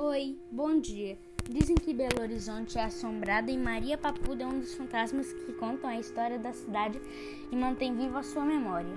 Oi, bom dia. Dizem que Belo Horizonte é assombrada e Maria Papuda é um dos fantasmas que contam a história da cidade e mantém viva a sua memória.